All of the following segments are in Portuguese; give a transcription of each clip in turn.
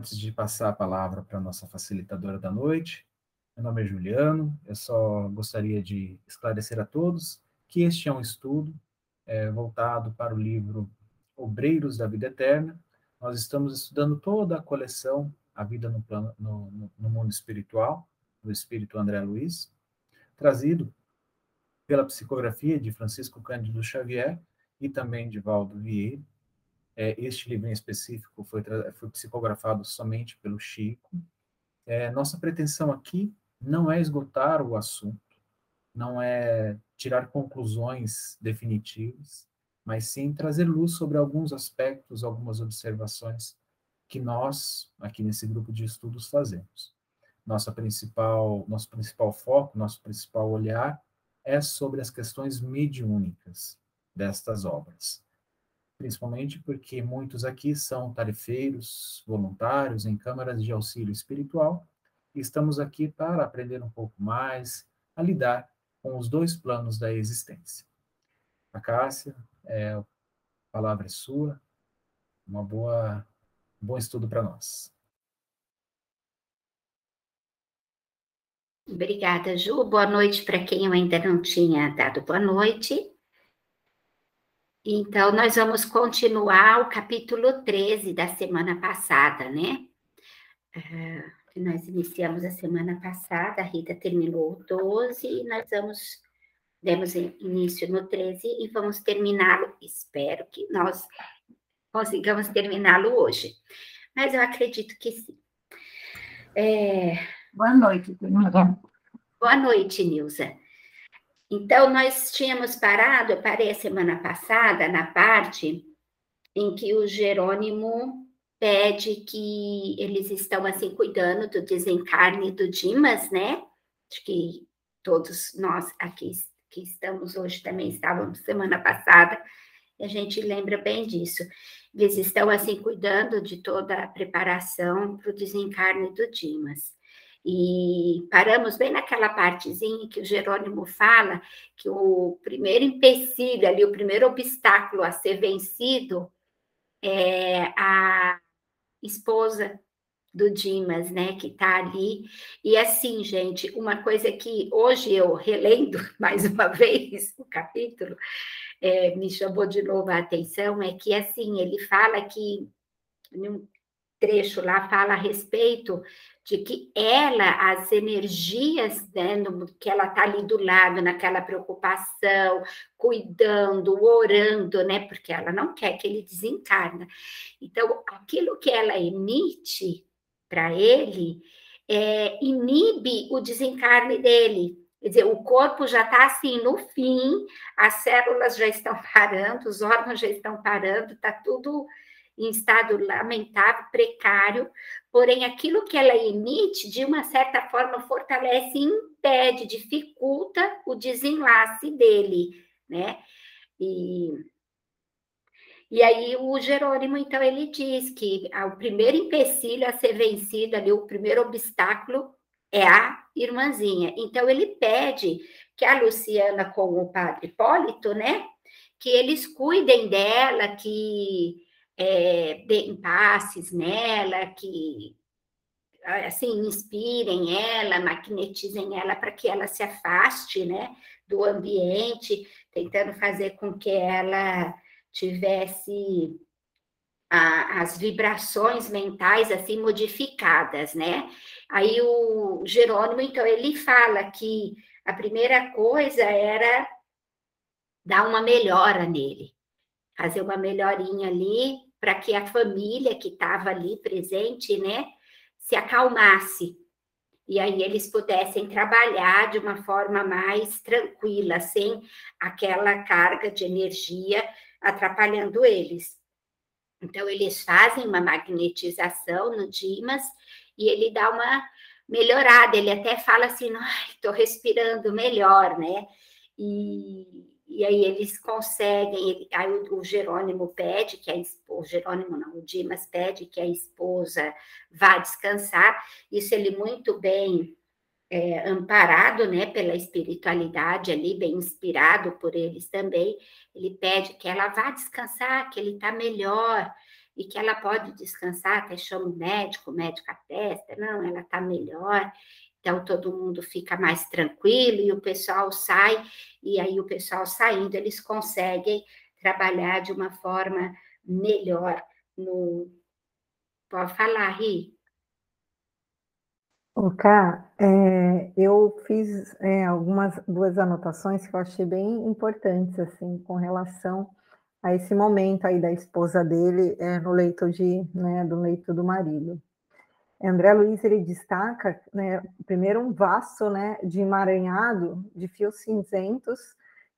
Antes de passar a palavra para a nossa facilitadora da noite, meu nome é Juliano, eu só gostaria de esclarecer a todos que este é um estudo é, voltado para o livro Obreiros da Vida Eterna. Nós estamos estudando toda a coleção A Vida no, plano, no, no Mundo Espiritual, do Espírito André Luiz, trazido pela psicografia de Francisco Cândido Xavier e também de Valdo Vieira, é, este livro em específico foi, foi psicografado somente pelo Chico. É, nossa pretensão aqui não é esgotar o assunto, não é tirar conclusões definitivas, mas sim trazer luz sobre alguns aspectos, algumas observações que nós, aqui nesse grupo de estudos, fazemos. Nossa principal, nosso principal foco, nosso principal olhar é sobre as questões mediúnicas destas obras principalmente porque muitos aqui são tarefeiros, voluntários em câmaras de auxílio espiritual, e estamos aqui para aprender um pouco mais a lidar com os dois planos da existência. A Cássia, é, a palavra é sua, uma boa, um bom estudo para nós. Obrigada, Ju. Boa noite para quem eu ainda não tinha dado boa noite. Então, nós vamos continuar o capítulo 13 da semana passada, né? Uh, nós iniciamos a semana passada, a Rita terminou o 12 e nós vamos, demos início no 13 e vamos terminá-lo, espero que nós consigamos terminá-lo hoje. Mas eu acredito que sim. É... Boa noite, Boa noite, Nilza. Então, nós tínhamos parado, parei semana passada, na parte em que o Jerônimo pede que eles estão assim cuidando do desencarne do Dimas, né? Acho que todos nós aqui que estamos hoje também estávamos semana passada, a gente lembra bem disso. Eles estão assim cuidando de toda a preparação para o desencarne do Dimas. E paramos bem naquela partezinha que o Jerônimo fala que o primeiro empecilho ali, o primeiro obstáculo a ser vencido é a esposa do Dimas, né, que está ali. E assim, gente, uma coisa que hoje eu relendo mais uma vez o capítulo, é, me chamou de novo a atenção, é que assim, ele fala que, num trecho lá, fala a respeito de que ela, as energias, né, que ela está ali do lado, naquela preocupação, cuidando, orando, né, porque ela não quer que ele desencarna. Então, aquilo que ela emite para ele é, inibe o desencarne dele. Quer dizer, o corpo já está assim no fim, as células já estão parando, os órgãos já estão parando, está tudo em estado lamentável, precário, porém aquilo que ela emite, de uma certa forma, fortalece impede, dificulta o desenlace dele, né? E, e aí o Jerônimo, então, ele diz que o primeiro empecilho a ser vencido ali, o primeiro obstáculo é a irmãzinha. Então, ele pede que a Luciana com o padre Hipólito, né, que eles cuidem dela, que é, passes nela, que assim inspirem ela, magnetizem ela para que ela se afaste, né, do ambiente, tentando fazer com que ela tivesse a, as vibrações mentais assim modificadas, né? Aí o Jerônimo, então, ele fala que a primeira coisa era dar uma melhora nele, fazer uma melhorinha ali para que a família que estava ali presente, né, se acalmasse. E aí eles pudessem trabalhar de uma forma mais tranquila, sem aquela carga de energia atrapalhando eles. Então, eles fazem uma magnetização no Dimas e ele dá uma melhorada. Ele até fala assim: estou respirando melhor, né? E, e aí eles conseguem, aí o, Jerônimo pede que a esposa, Jerônimo não, o Dimas pede que a esposa vá descansar, isso ele muito bem é, amparado, né, pela espiritualidade ali, bem inspirado por eles também, ele pede que ela vá descansar, que ele está melhor, e que ela pode descansar, até chama o médico, o médico atesta, não, ela está melhor, então todo mundo fica mais tranquilo e o pessoal sai, e aí o pessoal saindo, eles conseguem trabalhar de uma forma melhor no. Pode falar, Ri. O é, eu fiz é, algumas duas anotações que eu achei bem importantes assim com relação a esse momento aí da esposa dele é, no leito de, né, do leito do marido. André Luiz ele destaca, né, primeiro um vaso, né, de emaranhado de fios cinzentos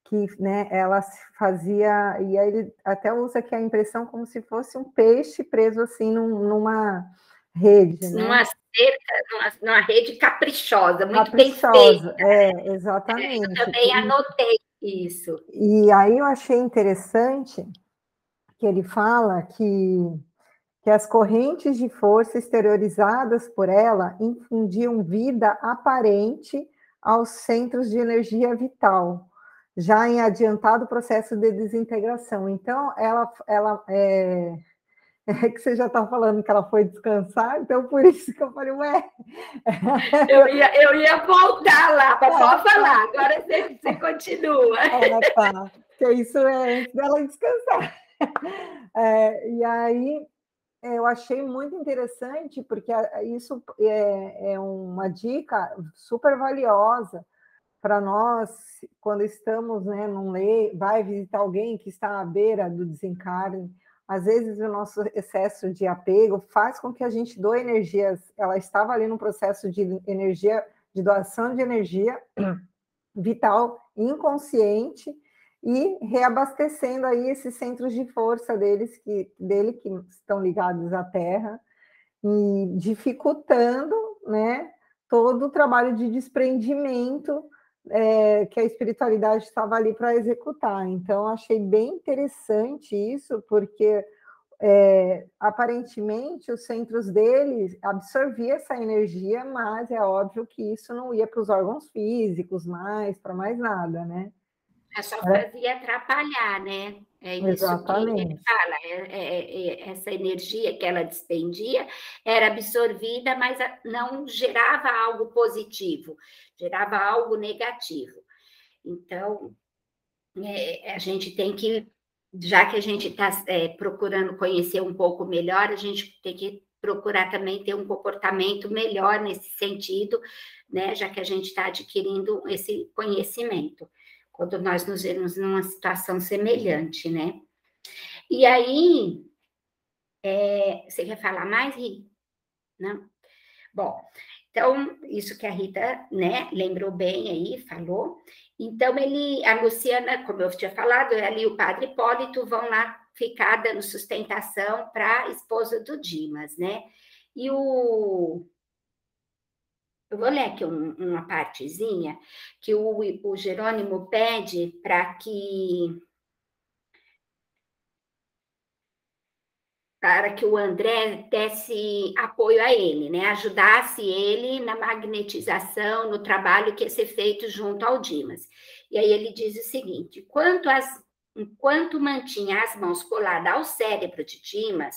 que, né, ela fazia e aí ele até usa aqui a impressão como se fosse um peixe preso assim num, numa rede, né? Numa cerca, numa, numa rede caprichosa, muito caprichosa, bem feita. É, exatamente. Eu também anotei isso. E aí eu achei interessante que ele fala que, que as correntes de força exteriorizadas por ela infundiam vida aparente aos centros de energia vital, já em adiantado processo de desintegração. Então, ela, ela é, é que você já está falando que ela foi descansar, então por isso que eu falei, ué. Eu ia, eu ia voltar lá para só falar, agora você, você continua. Ah, tá. Porque isso é antes dela descansar. É, e aí eu achei muito interessante, porque isso é, é uma dica super valiosa para nós, quando estamos né, num lei, vai visitar alguém que está à beira do desencarne às vezes o nosso excesso de apego faz com que a gente doe energias. Ela estava ali no processo de energia, de doação de energia vital inconsciente e reabastecendo aí esses centros de força deles que dele que estão ligados à Terra e dificultando, né, todo o trabalho de desprendimento é, que a espiritualidade estava ali para executar. Então, achei bem interessante isso, porque é, aparentemente os centros deles absorviam essa energia, mas é óbvio que isso não ia para os órgãos físicos mais, para mais nada, né? É só fazia atrapalhar, né? É isso Exatamente. que ele fala. É, é, é, essa energia que ela despendia era absorvida, mas não gerava algo positivo, gerava algo negativo. Então, é, a gente tem que, já que a gente está é, procurando conhecer um pouco melhor, a gente tem que procurar também ter um comportamento melhor nesse sentido, né? Já que a gente está adquirindo esse conhecimento quando nós nos vemos numa situação semelhante, né? E aí, é, você quer falar mais, Rita? Não? Bom, então, isso que a Rita, né, lembrou bem aí, falou. Então, ele, a Luciana, como eu tinha falado, ela e o padre Hipólito vão lá ficar dando sustentação para a esposa do Dimas, né? E o, eu vou ler aqui um, uma partezinha que o, o Jerônimo pede para que para que o André desse apoio a ele, né? Ajudasse ele na magnetização, no trabalho que ia ser feito junto ao Dimas. E aí ele diz o seguinte: quanto as, enquanto mantinha as mãos coladas ao cérebro de Dimas,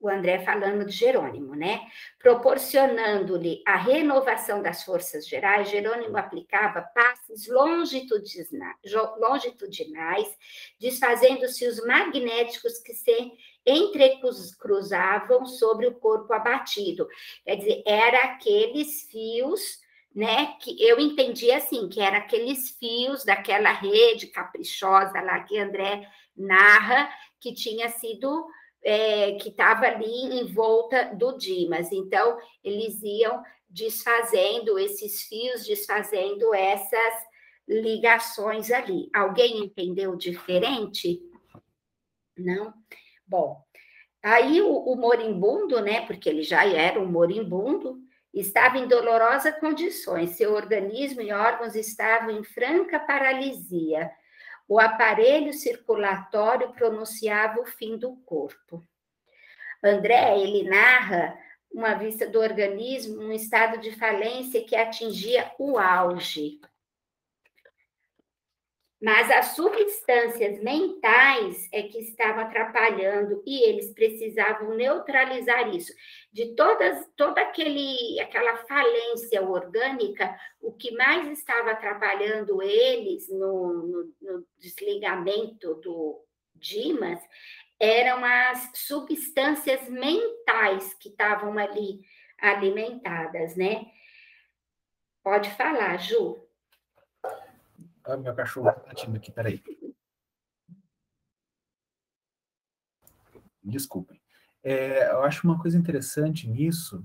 o André falando de Jerônimo, né? Proporcionando-lhe a renovação das forças gerais, Jerônimo aplicava passes longitudinais, desfazendo-se os magnéticos que se entrecruzavam sobre o corpo abatido. Quer dizer, era aqueles fios né? Que eu entendi assim, que era aqueles fios daquela rede caprichosa lá que André narra, que tinha sido é, que estava ali em volta do Dimas. Então, eles iam desfazendo esses fios, desfazendo essas ligações ali. Alguém entendeu diferente? Não? Bom, aí o, o moribundo, né, porque ele já era um moribundo, estava em dolorosas condições, seu organismo e órgãos estavam em franca paralisia o aparelho circulatório pronunciava o fim do corpo. André, ele narra uma vista do organismo um estado de falência que atingia o auge. Mas as substâncias mentais é que estavam atrapalhando e eles precisavam neutralizar isso. De todas, toda aquele, aquela falência orgânica, o que mais estava atrapalhando eles no, no, no desligamento do Dimas eram as substâncias mentais que estavam ali alimentadas, né? Pode falar, Ju. Ah, meu cachorro está latindo aqui, peraí. Desculpem. É, eu acho uma coisa interessante nisso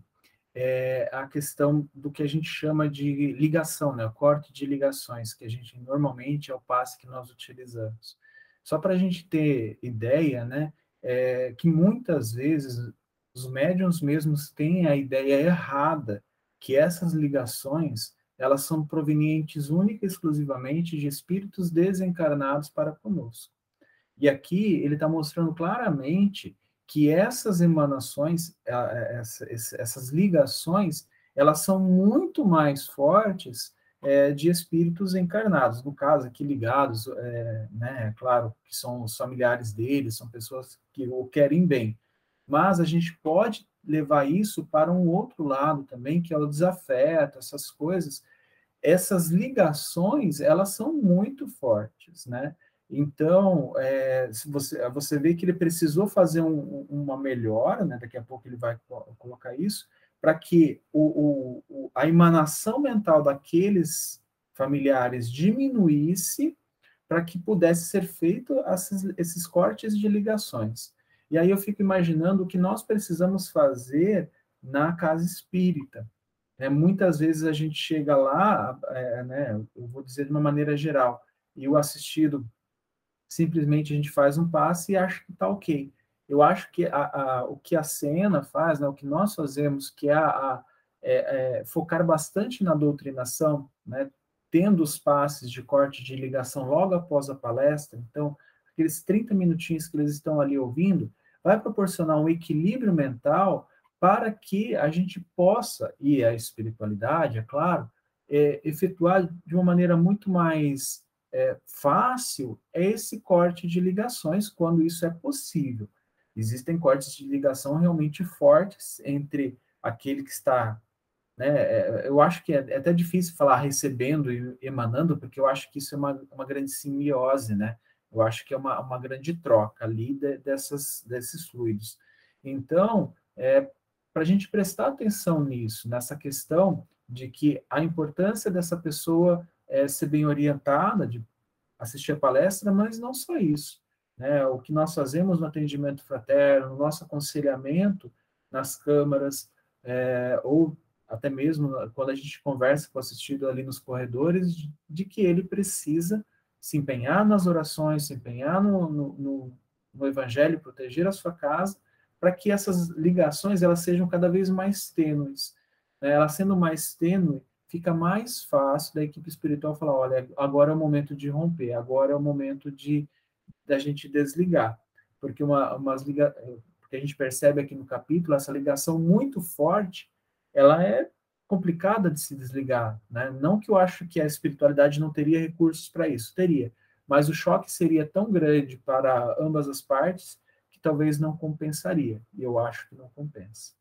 é a questão do que a gente chama de ligação, né? O corte de ligações, que a gente normalmente é o passe que nós utilizamos. Só para a gente ter ideia, né? É, que muitas vezes os médiums mesmos têm a ideia errada que essas ligações elas são provenientes única e exclusivamente de espíritos desencarnados para conosco. E aqui ele está mostrando claramente que essas emanações, essas ligações, elas são muito mais fortes é, de espíritos encarnados, no caso aqui ligados, é, né, claro, que são os familiares deles, são pessoas que o querem bem, mas a gente pode levar isso para um outro lado também, que é o desafeto, essas coisas, essas ligações, elas são muito fortes, né? Então, é, você, você vê que ele precisou fazer um, uma melhora, né? daqui a pouco ele vai colocar isso, para que o, o, a emanação mental daqueles familiares diminuísse, para que pudesse ser feito esses, esses cortes de ligações. E aí eu fico imaginando o que nós precisamos fazer na casa espírita. É, muitas vezes a gente chega lá, é, né, eu vou dizer de uma maneira geral, e o assistido simplesmente a gente faz um passe e acha que está ok. Eu acho que a, a, o que a cena faz, né, o que nós fazemos, que é, a, é, é focar bastante na doutrinação, né, tendo os passes de corte de ligação logo após a palestra, então, aqueles 30 minutinhos que eles estão ali ouvindo, vai proporcionar um equilíbrio mental para que a gente possa, e a espiritualidade, é claro, é, efetuar de uma maneira muito mais é, fácil esse corte de ligações, quando isso é possível. Existem cortes de ligação realmente fortes entre aquele que está. Né, é, eu acho que é, é até difícil falar recebendo e emanando, porque eu acho que isso é uma, uma grande simbiose, né? Eu acho que é uma, uma grande troca ali de, dessas, desses fluidos. Então, é, para a gente prestar atenção nisso, nessa questão de que a importância dessa pessoa é ser bem orientada, de assistir a palestra, mas não só isso. Né? O que nós fazemos no atendimento fraterno, no nosso aconselhamento nas câmaras, é, ou até mesmo quando a gente conversa com o assistido ali nos corredores, de, de que ele precisa se empenhar nas orações, se empenhar no, no, no, no evangelho, proteger a sua casa, para que essas ligações elas sejam cada vez mais tênues. Né? Ela sendo mais tênue, fica mais fácil da equipe espiritual falar, olha, agora é o momento de romper, agora é o momento de da gente desligar, porque uma umas liga, porque a gente percebe aqui no capítulo essa ligação muito forte, ela é complicada de se desligar, né? Não que eu acho que a espiritualidade não teria recursos para isso, teria, mas o choque seria tão grande para ambas as partes talvez não compensaria. E eu acho que não compensa.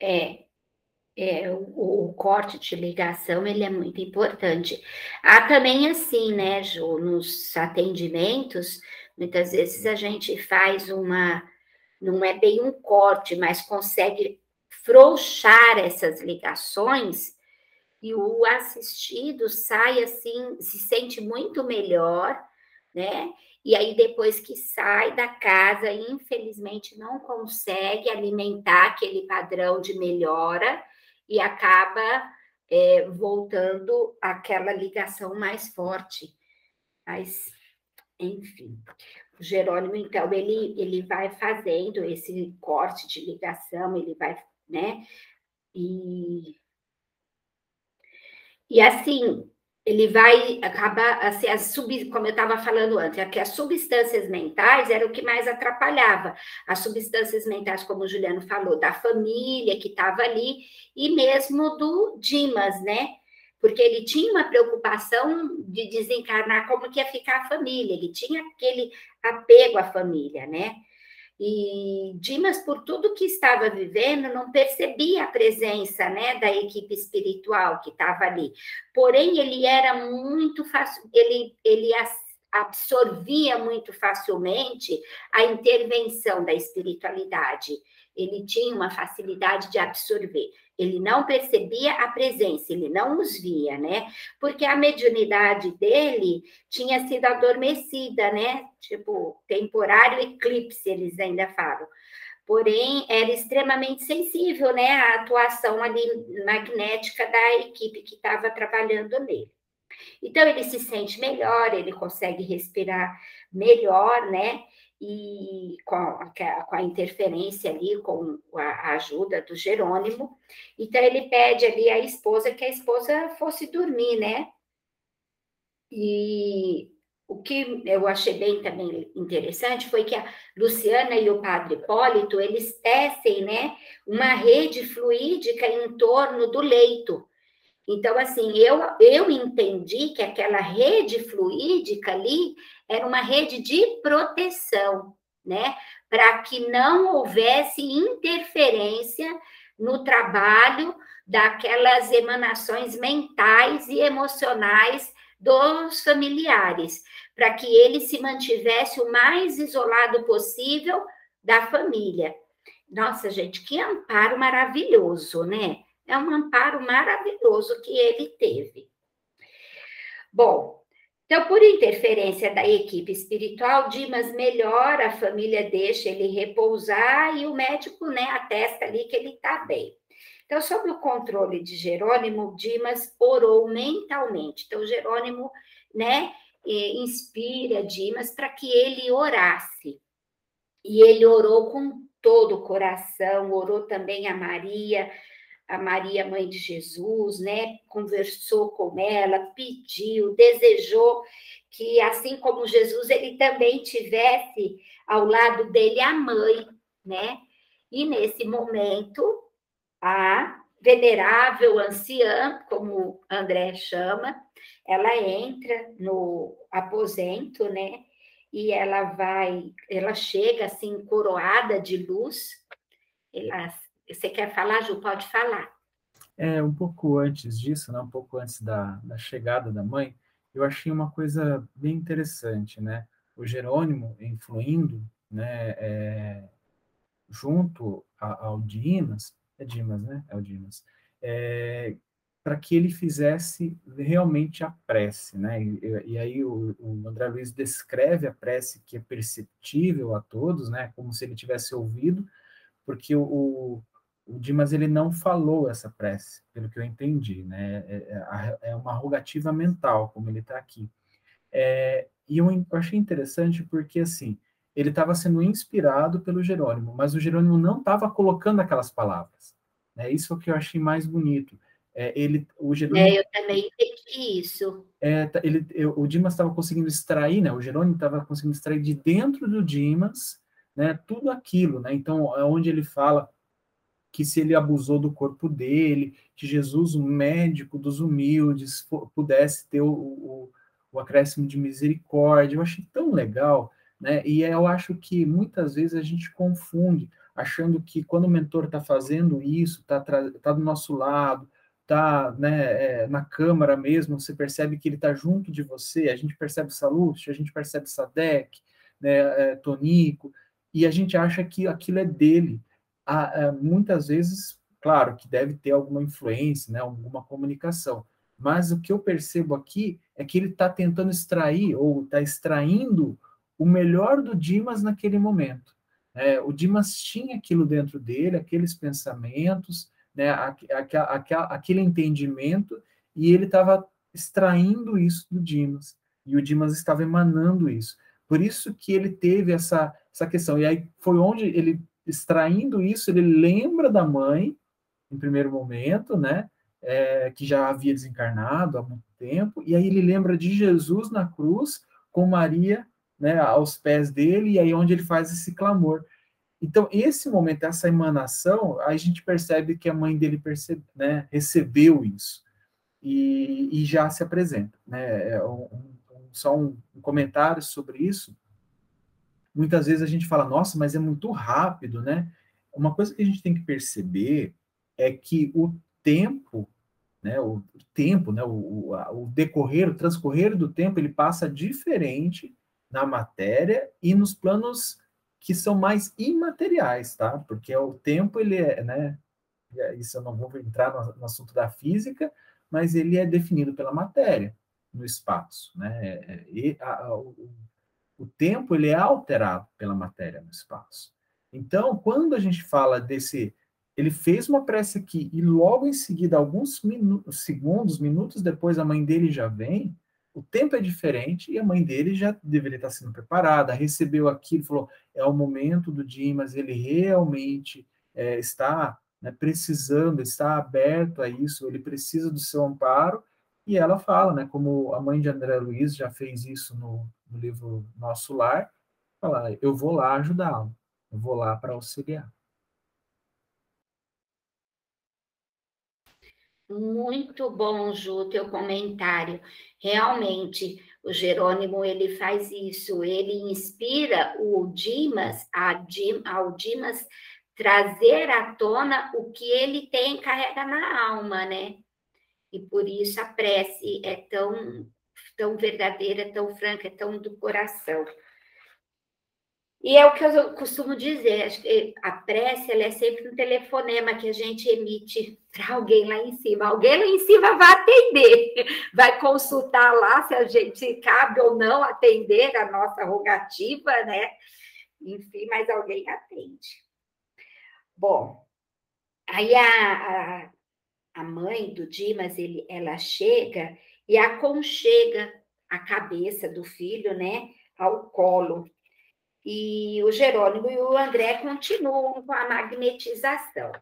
É, é o, o, corte de ligação ele é muito importante. Há também assim, né, Ju, nos atendimentos, muitas vezes a gente faz uma, não é bem um corte, mas consegue frouxar essas ligações e o assistido sai assim, se sente muito melhor né? E aí, depois que sai da casa, infelizmente não consegue alimentar aquele padrão de melhora e acaba é, voltando àquela ligação mais forte. Mas, enfim, Jerônimo, então, ele, ele vai fazendo esse corte de ligação, ele vai, né? E, e assim, ele vai acabar, assim, as sub, como eu estava falando antes, é que as substâncias mentais era o que mais atrapalhava. As substâncias mentais, como o Juliano falou, da família que estava ali, e mesmo do Dimas, né? Porque ele tinha uma preocupação de desencarnar como que ia ficar a família, ele tinha aquele apego à família, né? E Dimas, por tudo que estava vivendo, não percebia a presença né, da equipe espiritual que estava ali. Porém, ele era muito fácil, ele, ele absorvia muito facilmente a intervenção da espiritualidade. Ele tinha uma facilidade de absorver. Ele não percebia a presença, ele não os via, né? Porque a mediunidade dele tinha sido adormecida, né? Tipo, temporário eclipse, eles ainda falam. Porém, era extremamente sensível, né? A atuação ali magnética da equipe que estava trabalhando nele. Então, ele se sente melhor, ele consegue respirar melhor, né? E com a, com a, interferência ali, com a ajuda do Jerônimo. Então, ele pede ali à esposa que a esposa fosse dormir, né? E o que eu achei bem também interessante foi que a Luciana e o padre Hipólito, eles tecem, né, uma rede fluídica em torno do leito. Então, assim, eu, eu entendi que aquela rede fluídica ali era uma rede de proteção, né? Para que não houvesse interferência no trabalho daquelas emanações mentais e emocionais dos familiares, para que ele se mantivesse o mais isolado possível da família. Nossa, gente, que amparo maravilhoso, né? É um amparo maravilhoso que ele teve. Bom, então, por interferência da equipe espiritual, Dimas melhora, a família deixa ele repousar e o médico né, atesta ali que ele está bem. Então, sob o controle de Jerônimo, Dimas orou mentalmente. Então, Jerônimo né, inspira Dimas para que ele orasse. E ele orou com todo o coração, orou também a Maria, a Maria, mãe de Jesus, né? Conversou com ela, pediu, desejou que, assim como Jesus, ele também tivesse ao lado dele a mãe, né? E nesse momento, a venerável anciã, como André chama, ela entra no aposento, né? E ela vai, ela chega assim coroada de luz, ela você quer falar, Ju? Pode falar. É, um pouco antes disso, né, um pouco antes da, da chegada da mãe, eu achei uma coisa bem interessante, né? O Jerônimo influindo, né, é, junto ao Dimas, é Dimas, né? É o Dimas, é, para que ele fizesse realmente a prece, né? E, e aí o, o, André Luiz descreve a prece que é perceptível a todos, né? Como se ele tivesse ouvido, porque o, o Dimas ele não falou essa prece, pelo que eu entendi, né? É, é, é uma rogativa mental, como ele está aqui. É, e eu, eu achei interessante porque, assim, ele estava sendo inspirado pelo Jerônimo, mas o Jerônimo não estava colocando aquelas palavras. Né? Isso é o que eu achei mais bonito. É, ele, o Jerônimo, é, eu também entendi isso. É, tá, ele, eu, o Dimas estava conseguindo extrair, né? O Jerônimo estava conseguindo extrair de dentro do Dimas, né? Tudo aquilo, né? Então, é onde ele fala que se ele abusou do corpo dele, que Jesus, o médico dos humildes, pudesse ter o, o, o acréscimo de misericórdia. Eu achei tão legal, né? E eu acho que muitas vezes a gente confunde, achando que quando o mentor está fazendo isso, está tá do nosso lado, está né, é, na câmara mesmo, você percebe que ele está junto de você, a gente percebe Salute, a gente percebe Sadek, né, é, Tonico, e a gente acha que aquilo é dele, a, a, muitas vezes, claro, que deve ter alguma influência, né, alguma comunicação, mas o que eu percebo aqui é que ele está tentando extrair, ou está extraindo o melhor do Dimas naquele momento. É, o Dimas tinha aquilo dentro dele, aqueles pensamentos, né, aquele entendimento, e ele estava extraindo isso do Dimas, e o Dimas estava emanando isso. Por isso que ele teve essa, essa questão. E aí foi onde ele extraindo isso, ele lembra da mãe, em primeiro momento, né? É, que já havia desencarnado há muito tempo, e aí ele lembra de Jesus na cruz, com Maria né, aos pés dele, e aí onde ele faz esse clamor. Então, esse momento, essa emanação, a gente percebe que a mãe dele percebe, né, recebeu isso. e, e já se apresenta. Né? É um, um, só um comentário sobre isso. Muitas vezes a gente fala, nossa, mas é muito rápido, né? Uma coisa que a gente tem que perceber é que o tempo, né, o, tempo, né, o, o, decorrer, o transcorrer do tempo, ele passa diferente na matéria e nos planos que são mais imateriais, tá? Porque o tempo, ele é, né, isso eu não vou entrar no, no assunto da física, mas ele é definido pela matéria no espaço, né? E a, a, o tempo, ele é alterado pela matéria no espaço. Então, quando a gente fala desse ele fez uma prece aqui e logo em seguida, alguns segundos, minutos depois, a mãe dele já vem, o tempo é diferente e a mãe dele já deveria estar sendo preparada, recebeu aquilo, falou, é o momento do Dimas, ele realmente é, está né, precisando, está aberto a isso, ele precisa do seu amparo, e ela fala, né, como a mãe de André Luiz já fez isso no, no livro Nosso Lar, fala, eu vou lá ajudá-lo, eu vou lá para auxiliar. Muito bom, Ju, teu comentário. Realmente, o Jerônimo ele faz isso, ele inspira o Dimas, a Dim, ao Dimas trazer à tona o que ele tem carrega na alma, né? E por isso a prece é tão tão verdadeira, tão franca, tão do coração. E é o que eu costumo dizer, a prece é sempre um telefonema que a gente emite para alguém lá em cima. Alguém lá em cima vai atender, vai consultar lá se a gente cabe ou não atender a nossa rogativa, né? Enfim, mas alguém atende. Bom, aí a, a, a mãe do Dimas, ele, ela chega e aconchega a cabeça do filho, né, ao colo e o Jerônimo e o André continuam com a magnetização.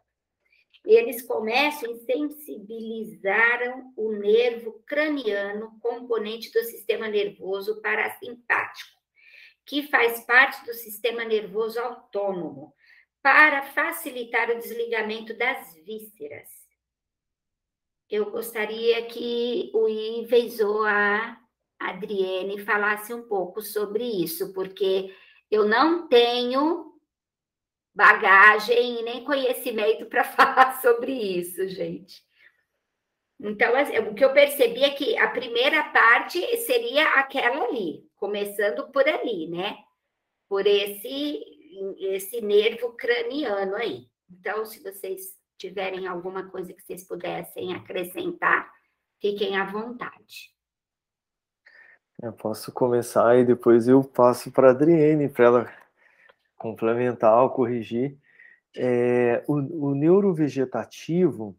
Eles começam e sensibilizaram o nervo craniano, componente do sistema nervoso parasimpático, que faz parte do sistema nervoso autônomo, para facilitar o desligamento das vísceras. Eu gostaria que o Ives ou a Adriene falasse um pouco sobre isso, porque eu não tenho bagagem e nem conhecimento para falar sobre isso, gente. Então, assim, o que eu percebi é que a primeira parte seria aquela ali, começando por ali, né? Por esse, esse nervo craniano aí. Então, se vocês tiverem alguma coisa que vocês pudessem acrescentar, fiquem à vontade. Eu posso começar e depois eu passo para a Adriene para ela complementar ou corrigir. É, o, o neurovegetativo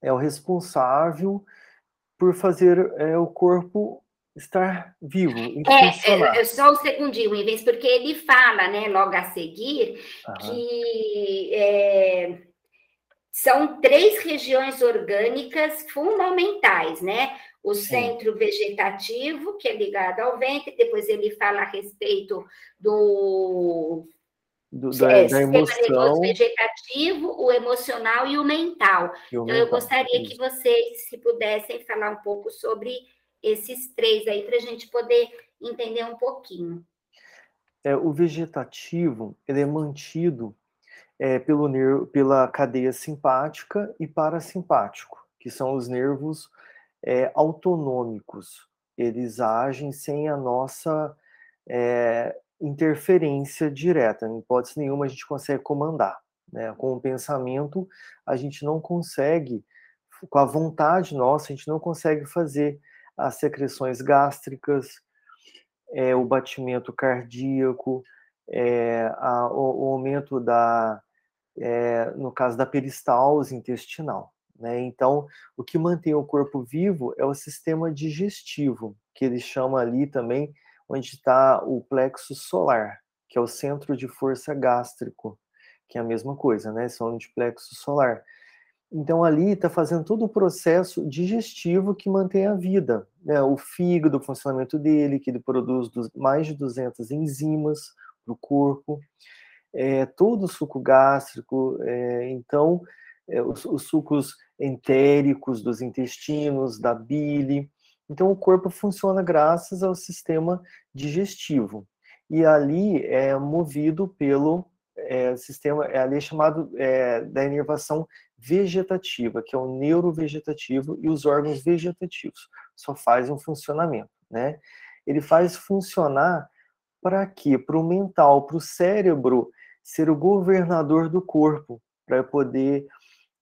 é o responsável por fazer é, o corpo estar vivo. É, é, é, só um segundinho, vez, porque ele fala, né, logo a seguir, Aham. que é, são três regiões orgânicas fundamentais, né? o centro vegetativo, que é ligado ao ventre, depois ele fala a respeito do, do da, é, da emoção. vegetativo, o emocional e o mental. E o então, mental. eu gostaria Isso. que vocês, se pudessem, falar um pouco sobre esses três aí, para a gente poder entender um pouquinho. É, o vegetativo, ele é mantido é, pelo, pela cadeia simpática e parasimpático, que são os nervos é, autonômicos, eles agem sem a nossa é, interferência direta. Em hipótese nenhuma a gente consegue comandar. Né? Com o pensamento, a gente não consegue, com a vontade nossa, a gente não consegue fazer as secreções gástricas, é, o batimento cardíaco, é, a, o, o, aumento da, é, no caso da peristalse intestinal. Né? Então, o que mantém o corpo vivo é o sistema digestivo, que ele chama ali também, onde está o plexo solar, que é o centro de força gástrico, que é a mesma coisa, né? São de plexo solar. Então, ali está fazendo todo o processo digestivo que mantém a vida. Né? O fígado, o funcionamento dele, que ele produz mais de 200 enzimas para o corpo, é, todo o suco gástrico. É, então, é, os, os, sucos entéricos dos intestinos, da bile. Então, o corpo funciona graças ao sistema digestivo. E ali é movido pelo é, sistema, é ali é chamado é, da inervação vegetativa, que é o neurovegetativo e os órgãos vegetativos. Só faz um funcionamento, né? Ele faz funcionar para quê? Para o mental, para o cérebro ser o governador do corpo, para poder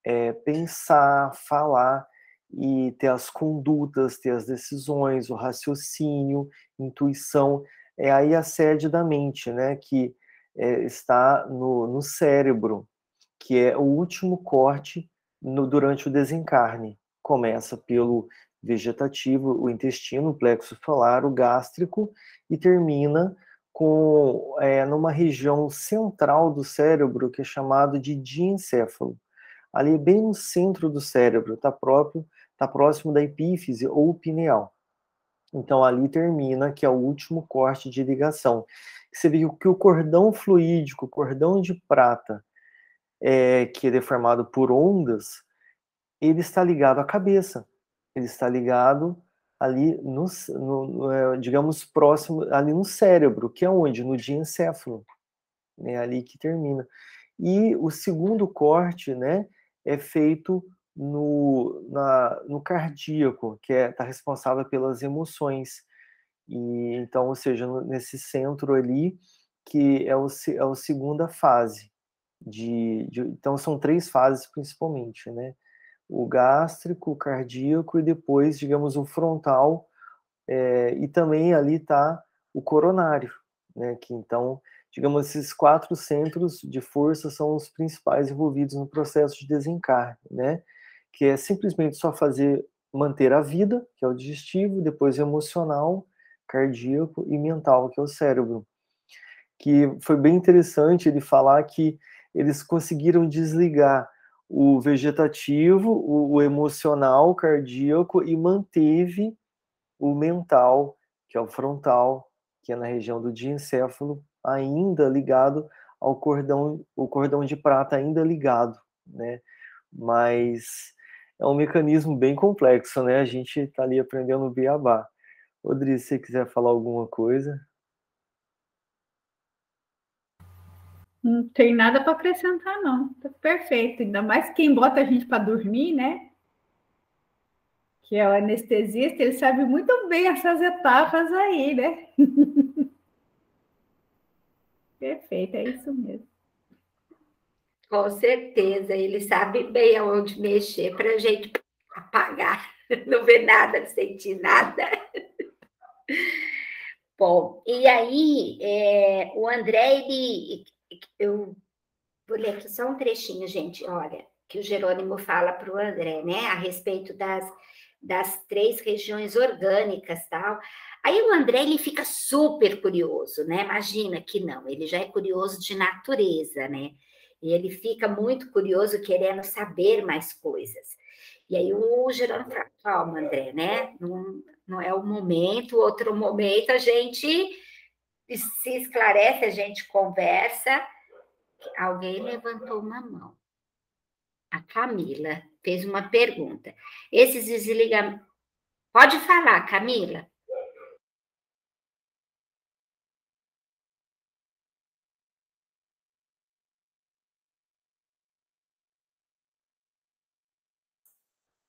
é, pensar, falar e ter as condutas, ter as decisões, o raciocínio, intuição. É aí a sede da mente, né? Que é, está no, no cérebro, que é o último corte no, durante o desencarne. Começa pelo vegetativo, o intestino, o plexo solar, o gástrico, e termina com é, numa região central do cérebro que é chamado de diencéfalo. Ali bem no centro do cérebro, está próprio, está próximo da epífise ou pineal. Então ali termina que é o último corte de ligação. Você vê que o cordão fluídico, o cordão de prata, é, que é deformado por ondas, ele está ligado à cabeça. Ele está ligado ali no, no, é, digamos, próximo, ali no cérebro, que é onde? No diencéfalo. É ali que termina. E o segundo corte, né, é feito no, na, no cardíaco, que está é, tá responsável pelas emoções. E então, ou seja, nesse centro ali, que é o, é a segunda fase. De, de, então, são três fases principalmente, né? O gástrico, o cardíaco e depois, digamos, o frontal, é, e também ali está o coronário, né, que então, digamos, esses quatro centros de força são os principais envolvidos no processo de desencarne, né, que é simplesmente só fazer, manter a vida, que é o digestivo, depois emocional, cardíaco e mental, que é o cérebro. Que foi bem interessante ele falar que eles conseguiram desligar o vegetativo, o, o emocional, o cardíaco e manteve o mental, que é o frontal, que é na região do diencéfalo, ainda ligado ao cordão, o cordão de prata ainda ligado, né? Mas é um mecanismo bem complexo, né? A gente está ali aprendendo o beabá. Rodrigo, se você quiser falar alguma coisa. Não tem nada para acrescentar, não. Tá perfeito. Ainda mais quem bota a gente para dormir, né? Que é o anestesista, ele sabe muito bem essas etapas aí, né? Perfeito, é isso mesmo. Com certeza, ele sabe bem aonde mexer para a gente apagar, não ver nada, não sentir nada. Bom, e aí é, o André, ele eu vou ler aqui só um trechinho, gente, olha, que o Jerônimo fala para o André, né, a respeito das, das três regiões orgânicas, tal. Aí o André, ele fica super curioso, né, imagina que não, ele já é curioso de natureza, né, e ele fica muito curioso, querendo saber mais coisas. E aí o Jerônimo fala, calma, André, né, não, não é o momento, outro momento a gente se esclarece, a gente conversa. Alguém levantou uma mão. A Camila fez uma pergunta. Esses desligamentos. Pode falar, Camila.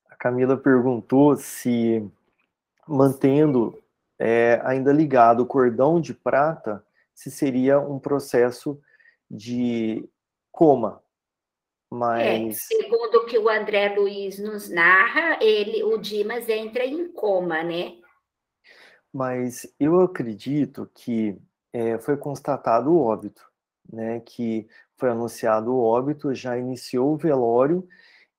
A Camila perguntou se mantendo é, ainda ligado o cordão de prata, se seria um processo de coma. É, Mas... É, segundo o que o André Luiz nos narra, ele, o Dimas entra em coma, né? Mas eu acredito que é, foi constatado o óbito, né? Que foi anunciado o óbito, já iniciou o velório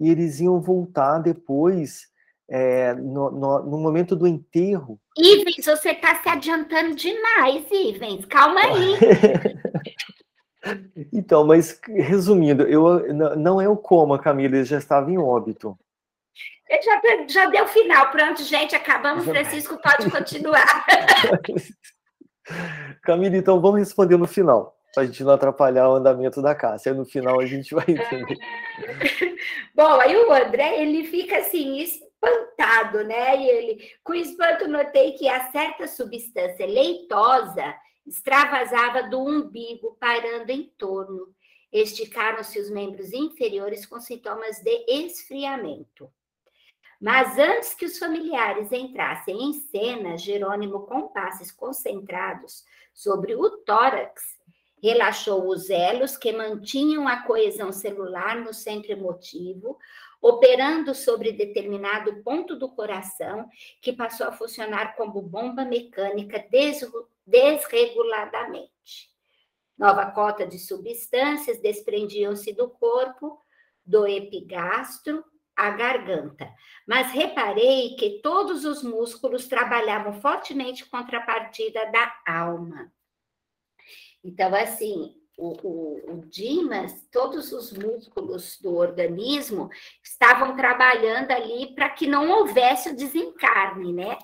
e eles iam voltar depois é, no, no, no, momento do enterro. Ivens, você está se adiantando demais, Ivens, calma aí. então, mas resumindo, eu, não é o coma, Camila, ele já estava em óbito. Ele já, já deu final, pronto, gente, acabamos, Francisco pode continuar. Camila, então vamos responder no final. para a gente não atrapalhar o andamento da Cássia. No final a gente vai entender. Bom, aí o André, ele fica assim, espantado, né? E ele, com espanto, notei que a certa substância leitosa extravasava do umbigo, pairando em torno. Esticaram-se os membros inferiores com sintomas de esfriamento. Mas antes que os familiares entrassem em cena, Jerônimo, com passes concentrados sobre o tórax, relaxou os elos que mantinham a coesão celular no centro emotivo, operando sobre determinado ponto do coração, que passou a funcionar como bomba mecânica desreguladamente. Nova cota de substâncias desprendiam-se do corpo, do epigastro, à garganta. Mas reparei que todos os músculos trabalhavam fortemente contra a partida da alma. Então, assim, o, o, o Dimas, todos os músculos do organismo estavam trabalhando ali para que não houvesse o desencarne, né?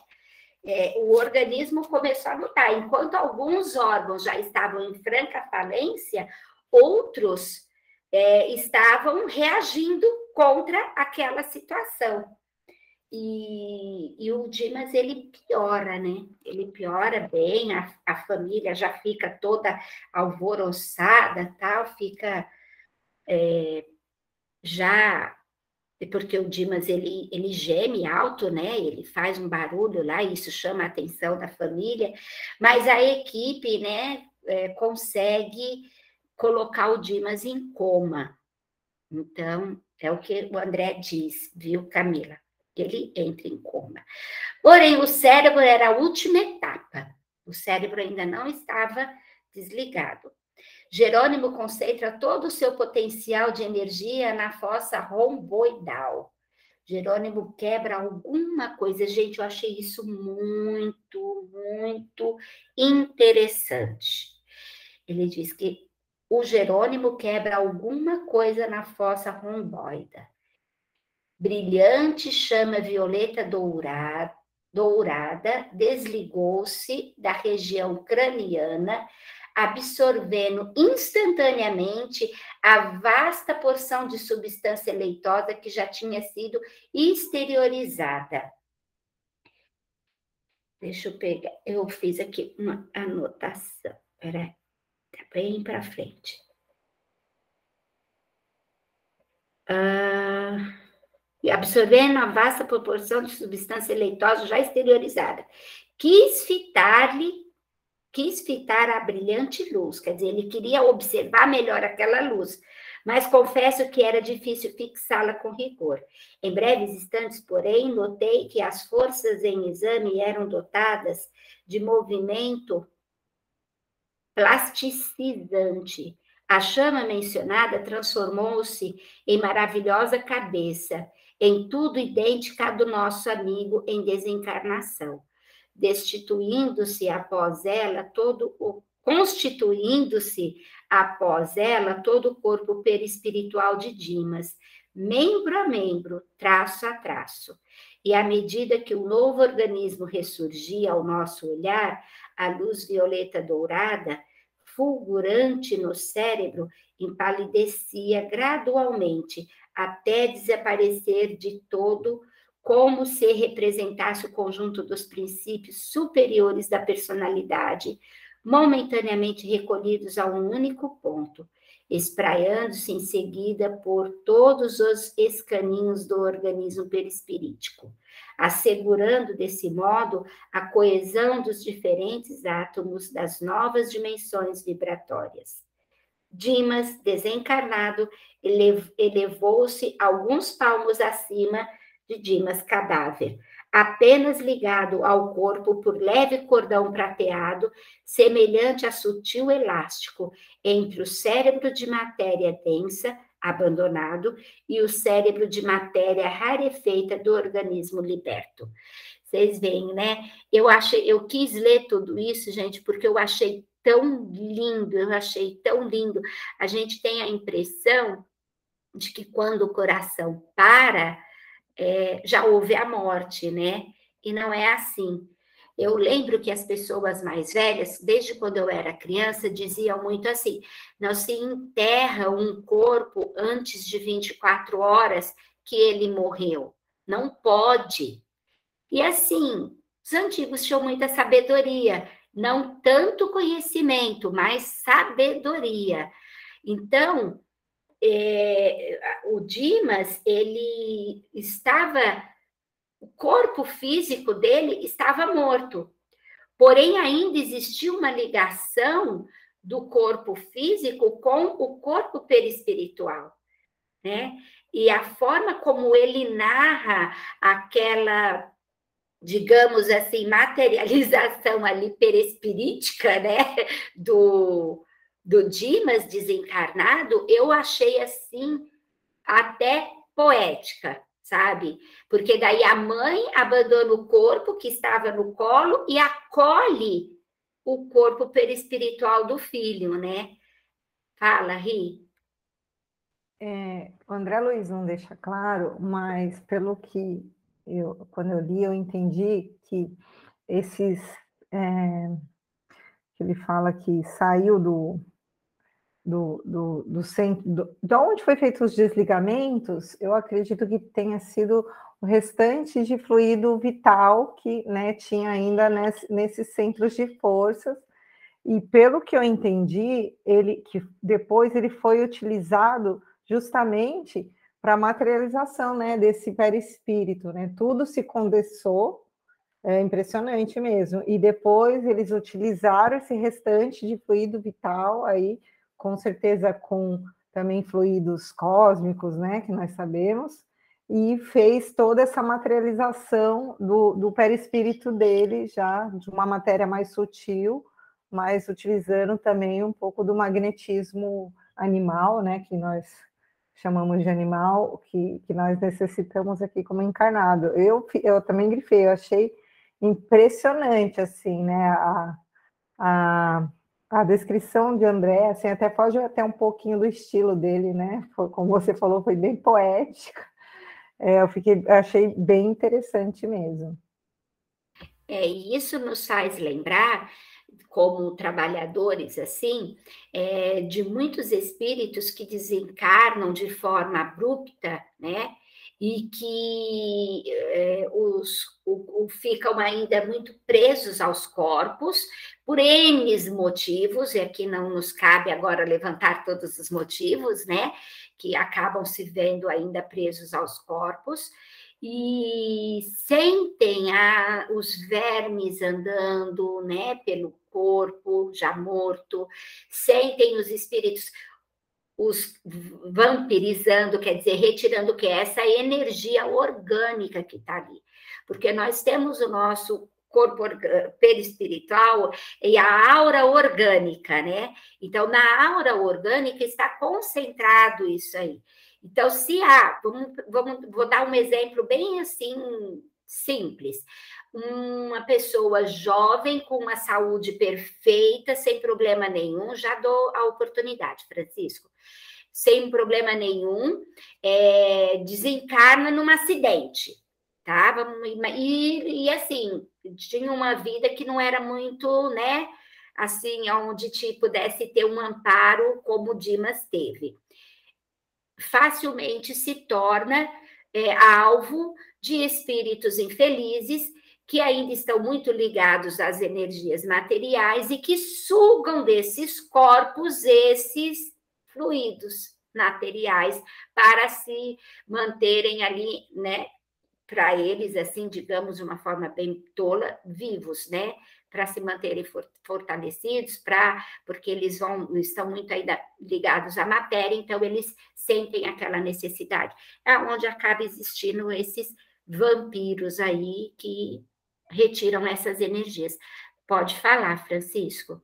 É, o organismo começou a lutar. Enquanto alguns órgãos já estavam em franca falência, outros é, estavam reagindo contra aquela situação. E, e, o Dimas ele piora, né? Ele piora bem, a, a família já fica toda alvoroçada, tal, fica é, já porque o Dimas ele, ele geme alto, né? Ele faz um barulho lá, e isso chama a atenção da família, mas a equipe, né, é, consegue colocar o Dimas em coma. Então, é o que o André diz, viu, Camila? Ele entra em coma. Porém, o cérebro era a última etapa. O cérebro ainda não estava desligado. Jerônimo concentra todo o seu potencial de energia na fossa romboidal. Jerônimo quebra alguma coisa. Gente, eu achei isso muito, muito interessante. Ele diz que o Jerônimo quebra alguma coisa na fossa romboida brilhante chama violeta dourada, desligou-se da região craniana, absorvendo instantaneamente a vasta porção de substância leitosa que já tinha sido exteriorizada. Deixa eu pegar, eu fiz aqui uma anotação. Peraí, tá bem para frente. Ah absorvendo a vasta proporção de substância leitosa já exteriorizada. Quis fitar-lhe, quis fitar a brilhante luz, quer dizer, ele queria observar melhor aquela luz, mas confesso que era difícil fixá-la com rigor. Em breves instantes, porém, notei que as forças em exame eram dotadas de movimento plasticizante. A chama mencionada transformou-se em maravilhosa cabeça em tudo idêntica do nosso amigo em desencarnação, destituindo-se após ela todo o constituindo-se após ela todo o corpo perispiritual de Dimas, membro a membro, traço a traço. E à medida que o novo organismo ressurgia ao nosso olhar, a luz violeta dourada, fulgurante no cérebro, empalidecia gradualmente, até desaparecer de todo, como se representasse o conjunto dos princípios superiores da personalidade, momentaneamente recolhidos a um único ponto, espraiando-se em seguida por todos os escaninhos do organismo perispirítico, assegurando desse modo a coesão dos diferentes átomos das novas dimensões vibratórias. Dimas, desencarnado, elevou-se alguns palmos acima de Dimas cadáver, apenas ligado ao corpo por leve cordão prateado, semelhante a sutil elástico entre o cérebro de matéria densa, abandonado, e o cérebro de matéria rarefeita do organismo liberto. Vocês veem, né? Eu achei, eu quis ler tudo isso, gente, porque eu achei tão lindo, eu achei tão lindo. A gente tem a impressão de que quando o coração para, é, já houve a morte, né? E não é assim. Eu lembro que as pessoas mais velhas, desde quando eu era criança, diziam muito assim: não se enterra um corpo antes de 24 horas que ele morreu. Não pode. E assim, os antigos tinham muita sabedoria, não tanto conhecimento, mas sabedoria. Então, é, o Dimas, ele estava o corpo físico dele estava morto. Porém, ainda existia uma ligação do corpo físico com o corpo perispiritual, né? E a forma como ele narra aquela, digamos assim, materialização ali perispirítica, né, do, do Dimas desencarnado, eu achei assim até poética, sabe? Porque daí a mãe abandona o corpo que estava no colo e acolhe o corpo perispiritual do filho, né? Fala, Ri. É, o André Luiz não deixa claro, mas pelo que eu, quando eu li, eu entendi que esses é, que ele fala que saiu do, do, do, do centro, do, de onde foi feitos os desligamentos, eu acredito que tenha sido o restante de fluido vital que né, tinha ainda nesse, nesses centros de forças. E pelo que eu entendi, ele que depois ele foi utilizado justamente para a materialização né, desse perispírito, né? Tudo se condensou, é impressionante mesmo. E depois eles utilizaram esse restante de fluido vital aí com certeza com também fluidos cósmicos, né, que nós sabemos, e fez toda essa materialização do, do perispírito dele, já de uma matéria mais sutil, mas utilizando também um pouco do magnetismo animal, né, que nós chamamos de animal, que, que nós necessitamos aqui como encarnado. Eu, eu também grifei, eu achei impressionante, assim, né, a, a a descrição de André, assim, até foge até um pouquinho do estilo dele, né? Foi, como você falou, foi bem poética. É, eu fiquei, achei bem interessante mesmo. É, isso nos faz lembrar, como trabalhadores, assim, é, de muitos espíritos que desencarnam de forma abrupta, né? e que é, os, o, o, ficam ainda muito presos aos corpos, por N motivos, e aqui não nos cabe agora levantar todos os motivos, né, que acabam se vendo ainda presos aos corpos, e sentem a, os vermes andando, né, pelo corpo já morto, sentem os espíritos os vampirizando, quer dizer, retirando que é essa energia orgânica que está ali. Porque nós temos o nosso corpo perispiritual e a aura orgânica, né? Então, na aura orgânica está concentrado isso aí. Então, se há, vamos, vamos, vou dar um exemplo bem assim simples. Uma pessoa jovem com uma saúde perfeita, sem problema nenhum, já dou a oportunidade, Francisco sem problema nenhum, é, desencarna num acidente, tá? E, e assim, tinha uma vida que não era muito, né? Assim, onde te pudesse ter um amparo como o Dimas teve. Facilmente se torna é, alvo de espíritos infelizes que ainda estão muito ligados às energias materiais e que sugam desses corpos esses fluidos materiais para se manterem ali, né? Para eles, assim, digamos, de uma forma bem tola, vivos, né? Para se manterem fortalecidos, para porque eles vão estão muito ainda ligados à matéria, então eles sentem aquela necessidade. É onde acaba existindo esses vampiros aí que retiram essas energias. Pode falar, Francisco.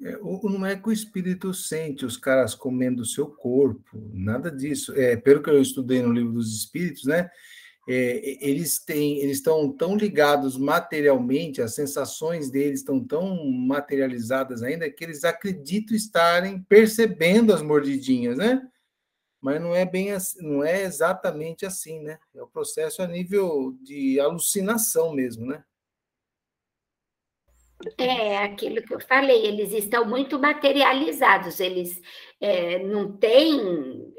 É, não é que o espírito sente os caras comendo o seu corpo, nada disso. É, pelo que eu estudei no livro dos espíritos, né? É, eles têm, eles estão tão ligados materialmente, as sensações deles estão tão materializadas ainda que eles acreditam estarem percebendo as mordidinhas, né? Mas não é bem assim, não é exatamente assim, né? É o processo a nível de alucinação mesmo, né? É aquilo que eu falei, eles estão muito materializados, eles é, não têm.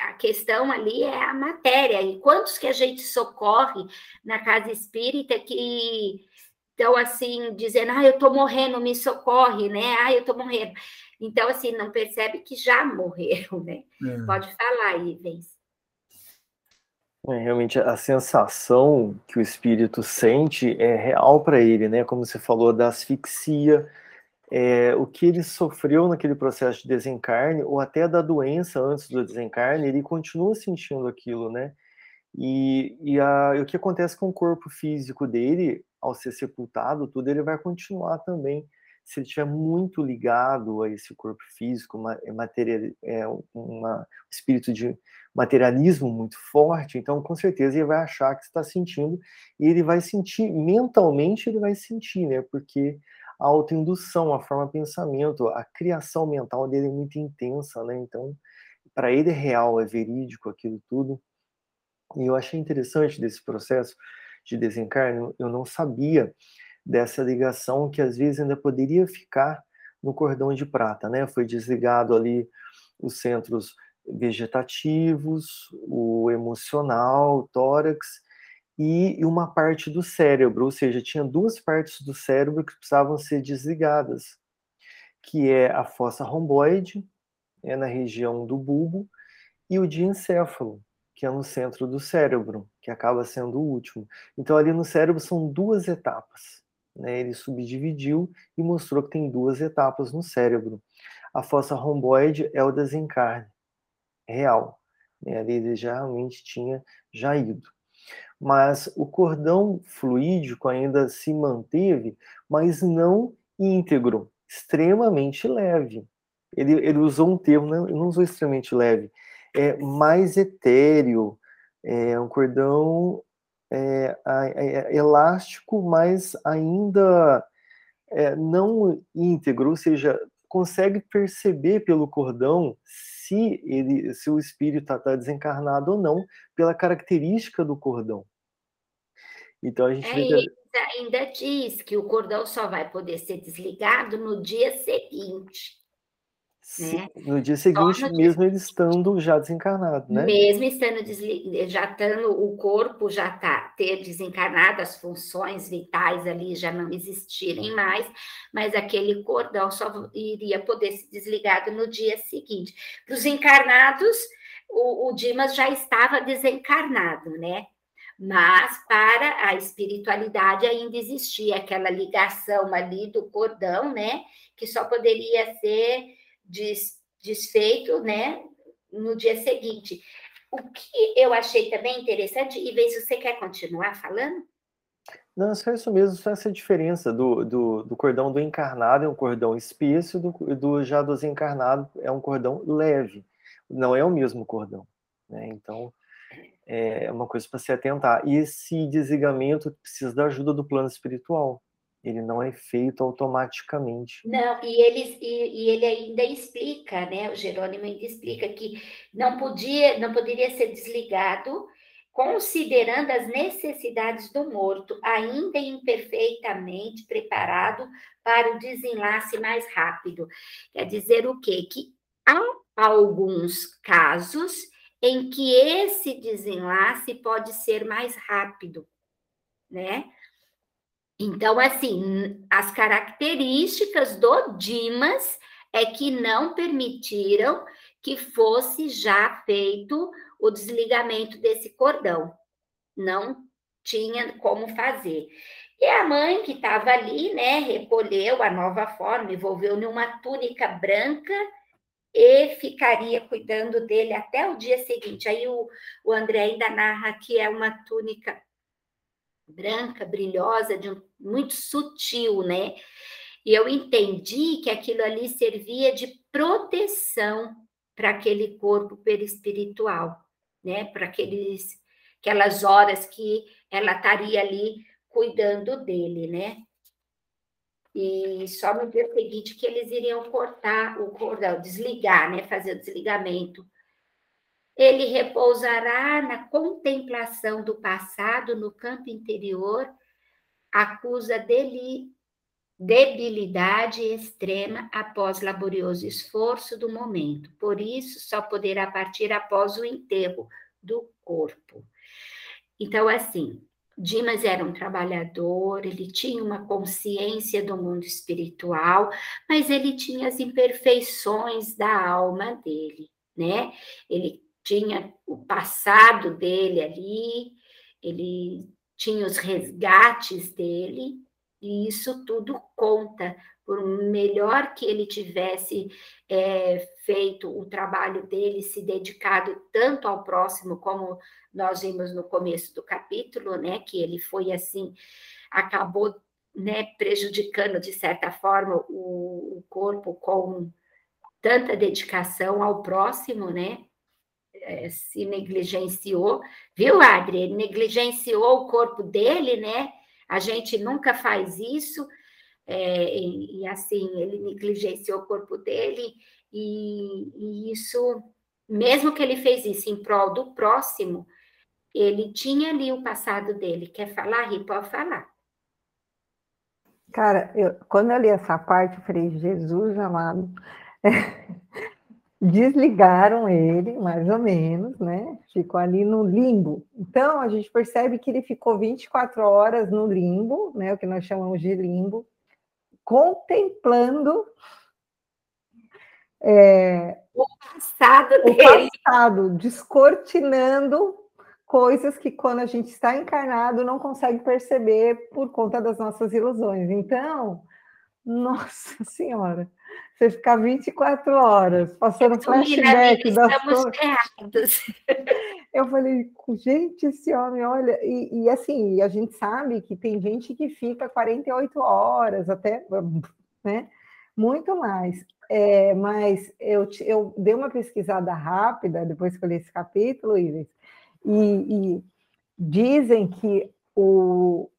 A questão ali é a matéria. E quantos que a gente socorre na casa espírita que estão assim, dizendo, ah, eu estou morrendo, me socorre, né? Ah, eu estou morrendo. Então, assim, não percebe que já morreram, né? É. Pode falar, Ivens. É, realmente a sensação que o espírito sente é real para ele, né? Como você falou da asfixia, é, o que ele sofreu naquele processo de desencarne ou até da doença antes do desencarne, ele continua sentindo aquilo, né? E, e a, o que acontece com o corpo físico dele, ao ser sepultado, tudo, ele vai continuar também se ele estiver muito ligado a esse corpo físico, uma, é material, é uma, um espírito de materialismo muito forte, então com certeza ele vai achar que está sentindo e ele vai sentir mentalmente, ele vai sentir, né? Porque a autoindução, a forma de pensamento, a criação mental dele é muito intensa, né? Então, para ele é real, é verídico aquilo tudo. E eu achei interessante desse processo de desencarne, eu não sabia dessa ligação que às vezes ainda poderia ficar no cordão de prata, né? Foi desligado ali os centros vegetativos, o emocional, o tórax e uma parte do cérebro, ou seja, tinha duas partes do cérebro que precisavam ser desligadas, que é a fossa romboide, é na região do bulbo, e o diencéfalo, que é no centro do cérebro, que acaba sendo o último. Então, ali no cérebro são duas etapas. Né? Ele subdividiu e mostrou que tem duas etapas no cérebro. A fossa romboide é o desencarne real. Né? Ali ele já realmente tinha já ido. Mas o cordão fluídico ainda se manteve, mas não íntegro, extremamente leve. Ele, ele usou um termo, não, não usou extremamente leve, é mais etéreo, é um cordão é, é, elástico, mas ainda é, não íntegro, ou seja, consegue perceber pelo cordão se ele, se o espírito está tá desencarnado ou não, pela característica do cordão. Então a gente é, ainda diz que o cordão só vai poder ser desligado no dia seguinte. Né? No dia seguinte, no mesmo dia... ele estando já desencarnado, né? Mesmo estando já estando, o corpo já está ter desencarnado, as funções vitais ali já não existirem mais, mas aquele cordão só iria poder ser desligado no dia seguinte. Para os encarnados, o, o Dimas já estava desencarnado, né? Mas para a espiritualidade ainda existia aquela ligação ali do cordão, né? Que só poderia ser des, desfeito, né, no dia seguinte. O que eu achei também interessante, e vê se você quer continuar falando? Não, só isso mesmo, só essa diferença do, do, do cordão do encarnado é um cordão espesso, do, do já do desencarnado é um cordão leve. Não é o mesmo cordão. Né? Então, é uma coisa para se atentar. E esse desligamento precisa da ajuda do plano espiritual ele não é feito automaticamente. Não, e ele, e, e, ele ainda explica, né? O Jerônimo ainda explica que não podia, não poderia ser desligado, considerando as necessidades do morto, ainda imperfeitamente preparado para o desenlace mais rápido. Quer dizer o quê? Que há alguns casos em que esse desenlace pode ser mais rápido, né? Então, assim, as características do Dimas é que não permitiram que fosse já feito o desligamento desse cordão. Não tinha como fazer. E a mãe que estava ali, né, recolheu a nova forma, envolveu numa túnica branca e ficaria cuidando dele até o dia seguinte. Aí o, o André ainda narra que é uma túnica branca, brilhosa, de um, muito sutil, né? E eu entendi que aquilo ali servia de proteção para aquele corpo perispiritual, né? Para aqueles aquelas horas que ela estaria ali cuidando dele, né? E só no dia seguinte que eles iriam cortar o cordão, desligar, né? Fazer o desligamento ele repousará na contemplação do passado no campo interior, acusa dele debilidade extrema após laborioso esforço do momento. Por isso, só poderá partir após o enterro do corpo. Então, assim, Dimas era um trabalhador, ele tinha uma consciência do mundo espiritual, mas ele tinha as imperfeições da alma dele, né? Ele tinha o passado dele ali, ele tinha os resgates dele, e isso tudo conta. Por melhor que ele tivesse é, feito o trabalho dele, se dedicado tanto ao próximo, como nós vimos no começo do capítulo, né, que ele foi assim, acabou né, prejudicando de certa forma o, o corpo com tanta dedicação ao próximo, né? É, se negligenciou, viu, Adri? Ele negligenciou o corpo dele, né? A gente nunca faz isso, é, e, e, assim, ele negligenciou o corpo dele, e, e isso, mesmo que ele fez isso em prol do próximo, ele tinha ali o passado dele. Quer falar, Ri? Pode falar. Cara, eu, quando eu li essa parte, eu falei, Jesus amado, desligaram ele, mais ou menos, né? Ficou ali no limbo. Então, a gente percebe que ele ficou 24 horas no limbo, né? O que nós chamamos de limbo, contemplando é, o passado o dele. passado, descortinando coisas que quando a gente está encarnado não consegue perceber por conta das nossas ilusões. Então, nossa senhora, você ficar 24 horas passando flashback das coisas. Eu falei, gente, esse homem, olha, e, e, assim, a gente sabe que tem gente que fica 48 horas, até, né? Muito mais. É, mas eu, eu dei uma pesquisada rápida depois que eu li esse capítulo, Iris, e, e dizem que o,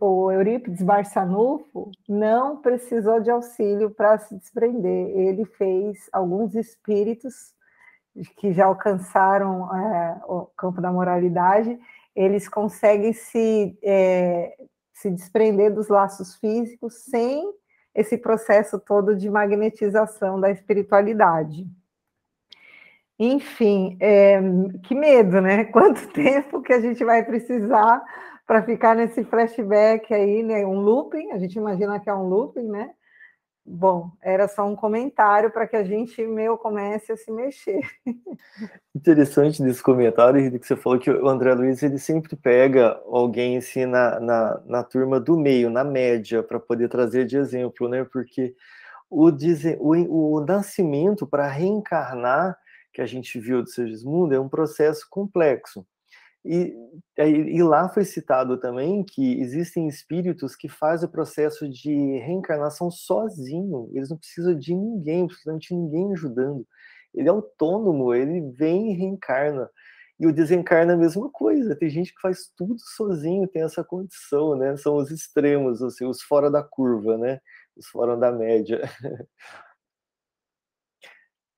o Eurípides Barçanufo não precisou de auxílio para se desprender. Ele fez alguns espíritos que já alcançaram é, o campo da moralidade, eles conseguem se, é, se desprender dos laços físicos sem esse processo todo de magnetização da espiritualidade. Enfim, é, que medo, né? Quanto tempo que a gente vai precisar para ficar nesse flashback aí, né? Um looping, a gente imagina que é um looping, né? Bom, era só um comentário para que a gente meu comece a se mexer. Interessante desse comentário que você falou que o André Luiz ele sempre pega alguém assim na, na, na turma do meio, na média, para poder trazer de exemplo, né? Porque o, o, o nascimento para reencarnar que a gente viu do Segismundo é um processo complexo. E, e, lá foi citado também que existem espíritos que fazem o processo de reencarnação sozinho, eles não precisam de ninguém, de ninguém ajudando. Ele é autônomo, ele vem e reencarna. E o desencarna é a mesma coisa, tem gente que faz tudo sozinho, tem essa condição, né? São os extremos, assim, os fora da curva, né? Os fora da média.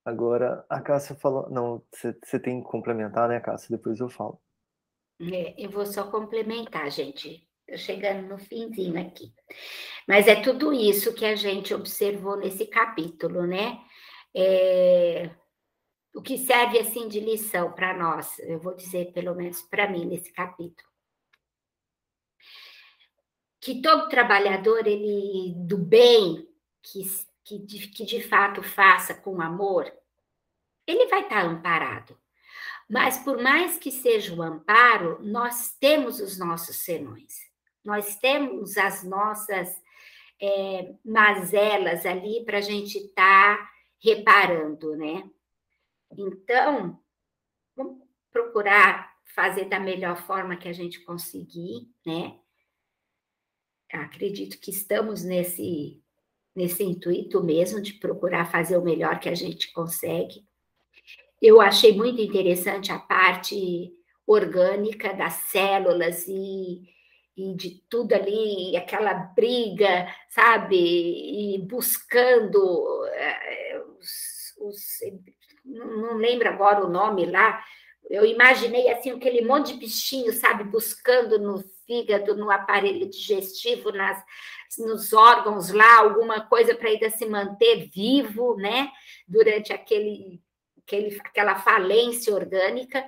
Agora, a Cássia falou. Não, você tem que complementar, né, Cássia? Depois eu falo. É, eu vou só complementar, gente. Estou chegando no finzinho aqui. Mas é tudo isso que a gente observou nesse capítulo, né? É, o que serve assim de lição para nós, eu vou dizer pelo menos para mim nesse capítulo. Que todo trabalhador ele do bem, que que de, que de fato faça com amor, ele vai estar amparado. Mas por mais que seja o amparo, nós temos os nossos senões, nós temos as nossas é, mazelas ali para a gente estar tá reparando, né? Então, vamos procurar fazer da melhor forma que a gente conseguir, né? Acredito que estamos nesse nesse intuito mesmo de procurar fazer o melhor que a gente consegue. Eu achei muito interessante a parte orgânica das células e, e de tudo ali, aquela briga, sabe? E buscando é, os, os, não lembro agora o nome lá. Eu imaginei assim aquele monte de bichinho, sabe, buscando nos fígado, no aparelho digestivo, nas, nos órgãos lá, alguma coisa para ainda se manter vivo, né? Durante aquele, aquele, aquela falência orgânica.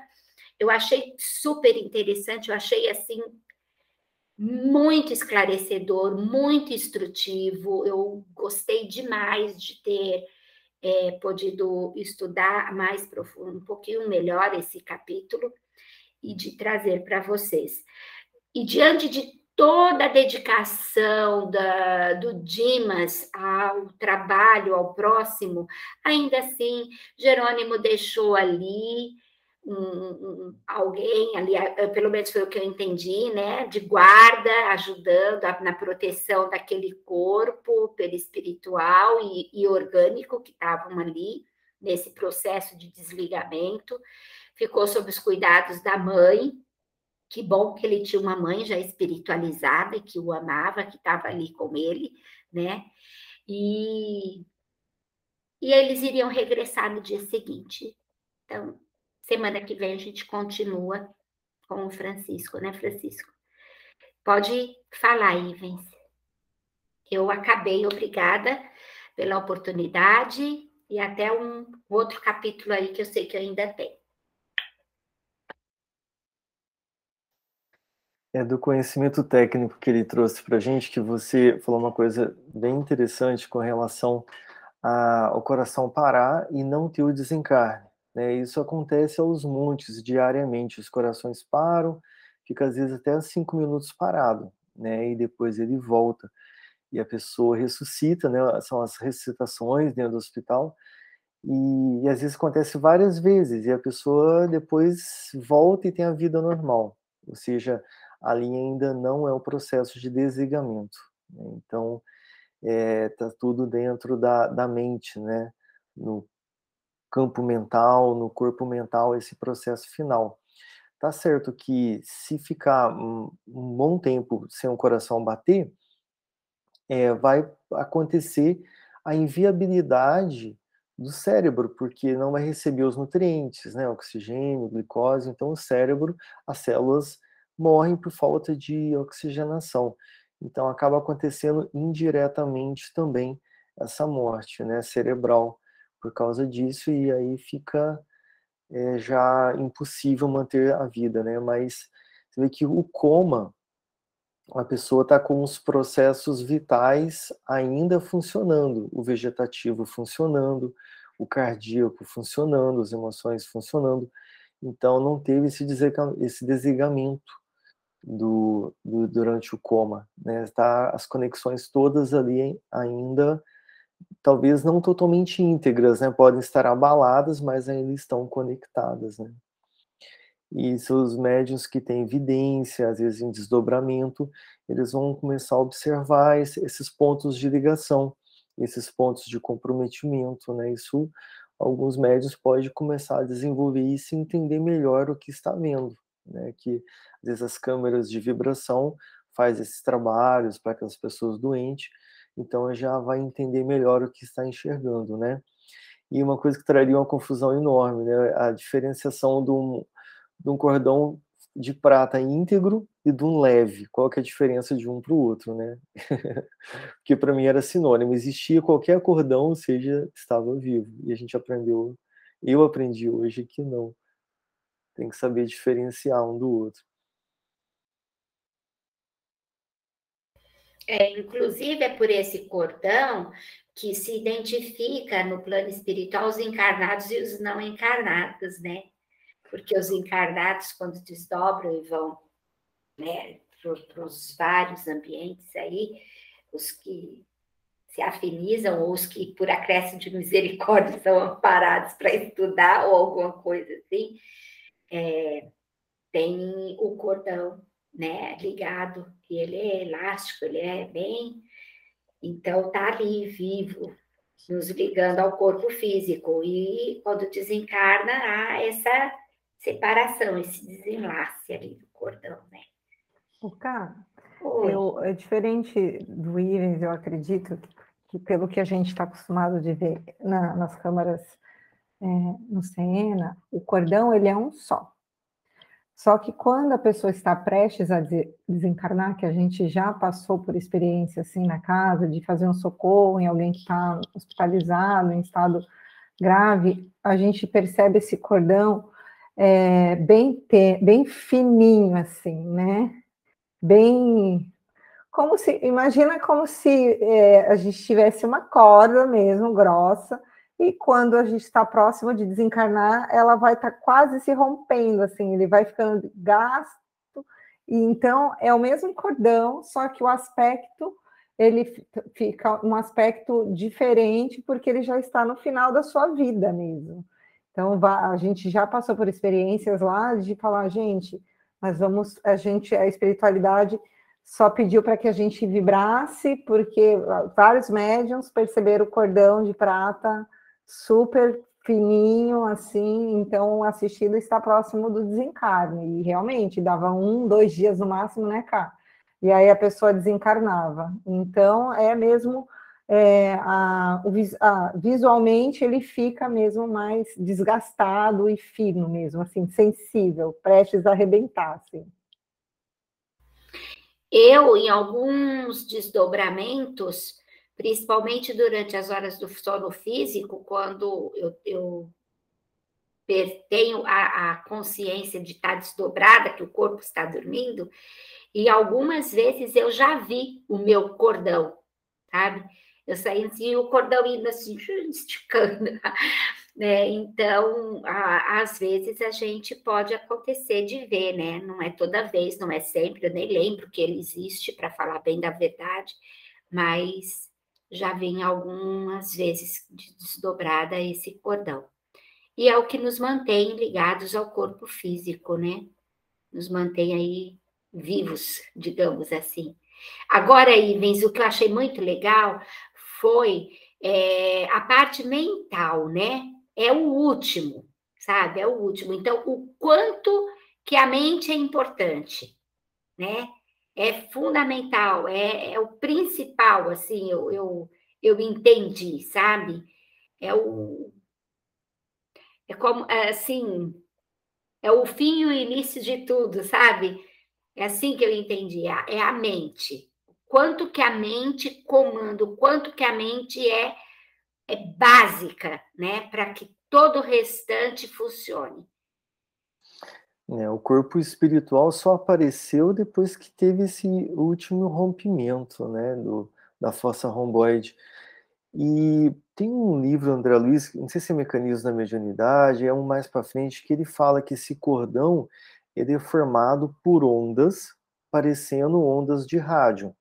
Eu achei super interessante, eu achei assim muito esclarecedor, muito instrutivo. Eu gostei demais de ter é, podido estudar mais profundo, um pouquinho melhor esse capítulo e de trazer para vocês. E diante de toda a dedicação da, do Dimas ao trabalho, ao próximo, ainda assim, Jerônimo deixou ali um, um, alguém ali, pelo menos foi o que eu entendi, né, de guarda, ajudando a, na proteção daquele corpo perispiritual e, e orgânico que estavam ali nesse processo de desligamento. Ficou sob os cuidados da mãe. Que bom que ele tinha uma mãe já espiritualizada que o amava, que estava ali com ele, né? E, e eles iriam regressar no dia seguinte. Então, Semana que vem a gente continua com o Francisco, né, Francisco? Pode falar, Ivens. Eu acabei, obrigada pela oportunidade e até um outro capítulo aí que eu sei que ainda tem. É do conhecimento técnico que ele trouxe para a gente, que você falou uma coisa bem interessante com relação ao coração parar e não ter o desencarne. Né? Isso acontece aos montes, diariamente. Os corações param, fica às vezes até cinco minutos parado, né? e depois ele volta. E a pessoa ressuscita, né? são as ressuscitações dentro do hospital, e, e, às vezes acontece várias vezes, e a pessoa depois volta e tem a vida normal. Ou seja, ali ainda não é o processo de desligamento. Né? Então, está é, tá tudo dentro da, da mente, né? No campo mental, no corpo mental, esse processo final. Tá certo que se ficar um, um bom tempo sem o coração bater, é, vai acontecer a inviabilidade do cérebro, porque não vai receber os nutrientes, né, oxigênio, glicose, então o cérebro, as células morrem por falta de oxigenação. Então acaba acontecendo indiretamente também essa morte, né, cerebral por causa disso, e aí fica é, já impossível manter a vida, né? Mas você vê que o coma, a pessoa está com os processos vitais ainda funcionando, o vegetativo funcionando, o cardíaco funcionando, as emoções funcionando, então não teve esse, esse desligamento do, do, durante o coma, né? Tá as conexões todas ali ainda talvez não totalmente íntegras, né? Podem estar abaladas, mas ainda estão conectadas, né? E seus médiums que têm evidência, às vezes em desdobramento, eles vão começar a observar esses pontos de ligação, esses pontos de comprometimento, né? Isso alguns médios podem começar a desenvolver e entender melhor o que está vendo, né? Que às vezes as câmeras de vibração faz esses trabalhos para aquelas pessoas doentes então já vai entender melhor o que está enxergando, né? E uma coisa que traria uma confusão enorme, né? A diferenciação de um, de um cordão de prata íntegro e de um leve. Qual que é a diferença de um para o outro, né? Porque para mim era sinônimo. Existia qualquer cordão, seja, estava vivo. E a gente aprendeu, eu aprendi hoje que não. Tem que saber diferenciar um do outro. É, inclusive, é por esse cordão que se identifica no plano espiritual os encarnados e os não encarnados, né? Porque os encarnados, quando desdobram e vão né, para os vários ambientes aí, os que se afinizam ou os que, por acréscimo de misericórdia, são amparados para estudar ou alguma coisa assim, é, tem o cordão né, ligado, e ele é elástico, ele é bem. Então, tá ali, vivo, nos ligando ao corpo físico. E quando desencarna, há essa separação, esse desenlace ali do cordão, né? O cara, eu, é diferente do Ivens, eu acredito que, que pelo que a gente está acostumado de ver na, nas câmaras é, no Sena, o cordão ele é um só. Só que quando a pessoa está prestes a desencarnar, que a gente já passou por experiência assim na casa, de fazer um socorro em alguém que está hospitalizado, em estado grave, a gente percebe esse cordão é, bem, bem fininho, assim, né? Bem. Como se. Imagina como se é, a gente tivesse uma corda mesmo, grossa, e quando a gente está próximo de desencarnar, ela vai estar tá quase se rompendo, assim, ele vai ficando gasto. E então é o mesmo cordão, só que o aspecto ele fica um aspecto diferente porque ele já está no final da sua vida mesmo. Então a gente já passou por experiências lá de falar, gente, mas vamos, a gente, a espiritualidade só pediu para que a gente vibrasse, porque vários médiums perceberam o cordão de prata super fininho, assim, então o assistido está próximo do desencarne, e realmente dava um, dois dias no máximo, né, cá? E aí a pessoa desencarnava. Então, é mesmo, é, a, a, visualmente ele fica mesmo mais desgastado e fino mesmo, assim, sensível, prestes a arrebentar, assim. Eu, em alguns desdobramentos, principalmente durante as horas do sono físico, quando eu, eu tenho a, a, consciência de estar desdobrada, que o corpo está dormindo, e algumas vezes eu já vi o meu cordão, sabe? Eu saí assim, o cordão indo assim, esticando. Né? Então, a, às vezes a gente pode acontecer de ver, né? Não é toda vez, não é sempre, eu nem lembro que ele existe, para falar bem da verdade, mas já vem algumas vezes desdobrada esse cordão. E é o que nos mantém ligados ao corpo físico, né? Nos mantém aí vivos, digamos assim. Agora, Ivens, o que eu achei muito legal foi é, a parte mental, né? É o último, sabe? É o último. Então, o quanto que a mente é importante, né? É fundamental, é, é o principal, assim, eu, eu, eu entendi, sabe? É o. É como, é assim, é o fim e o início de tudo, sabe? É assim que eu entendi, é, é a mente. Quanto que a mente comanda, quanto que a mente é, é básica, né? Para que todo o restante funcione. É, o corpo espiritual só apareceu depois que teve esse último rompimento, né, do, da fossa romboide. E tem um livro, André Luiz, não sei se é Mecanismo da Mediunidade, é um mais para frente, que ele fala que esse cordão é formado por ondas, parecendo ondas de rádio,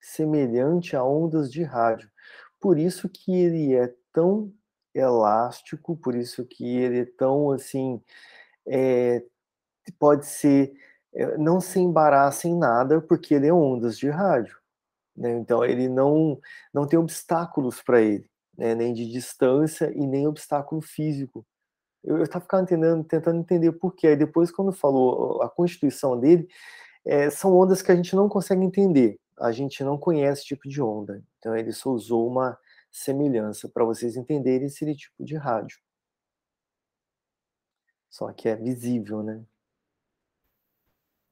semelhante a ondas de rádio. Por isso que ele é tão elástico, por isso que ele é tão assim, é, pode ser, eh, não se embaraça em nada, porque ele é ondas de rádio. Né? Então, ele não, não tem obstáculos para ele, né? nem de distância e nem obstáculo físico. Eu estava entendendo, tentando entender por quê. Aí depois, quando falou a constituição dele, é, são ondas que a gente não consegue entender. A gente não conhece esse tipo de onda. Então, ele só usou uma semelhança para vocês entenderem esse tipo de rádio. Só que é visível, né?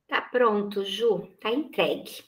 Tá pronto, Ju, tá entregue.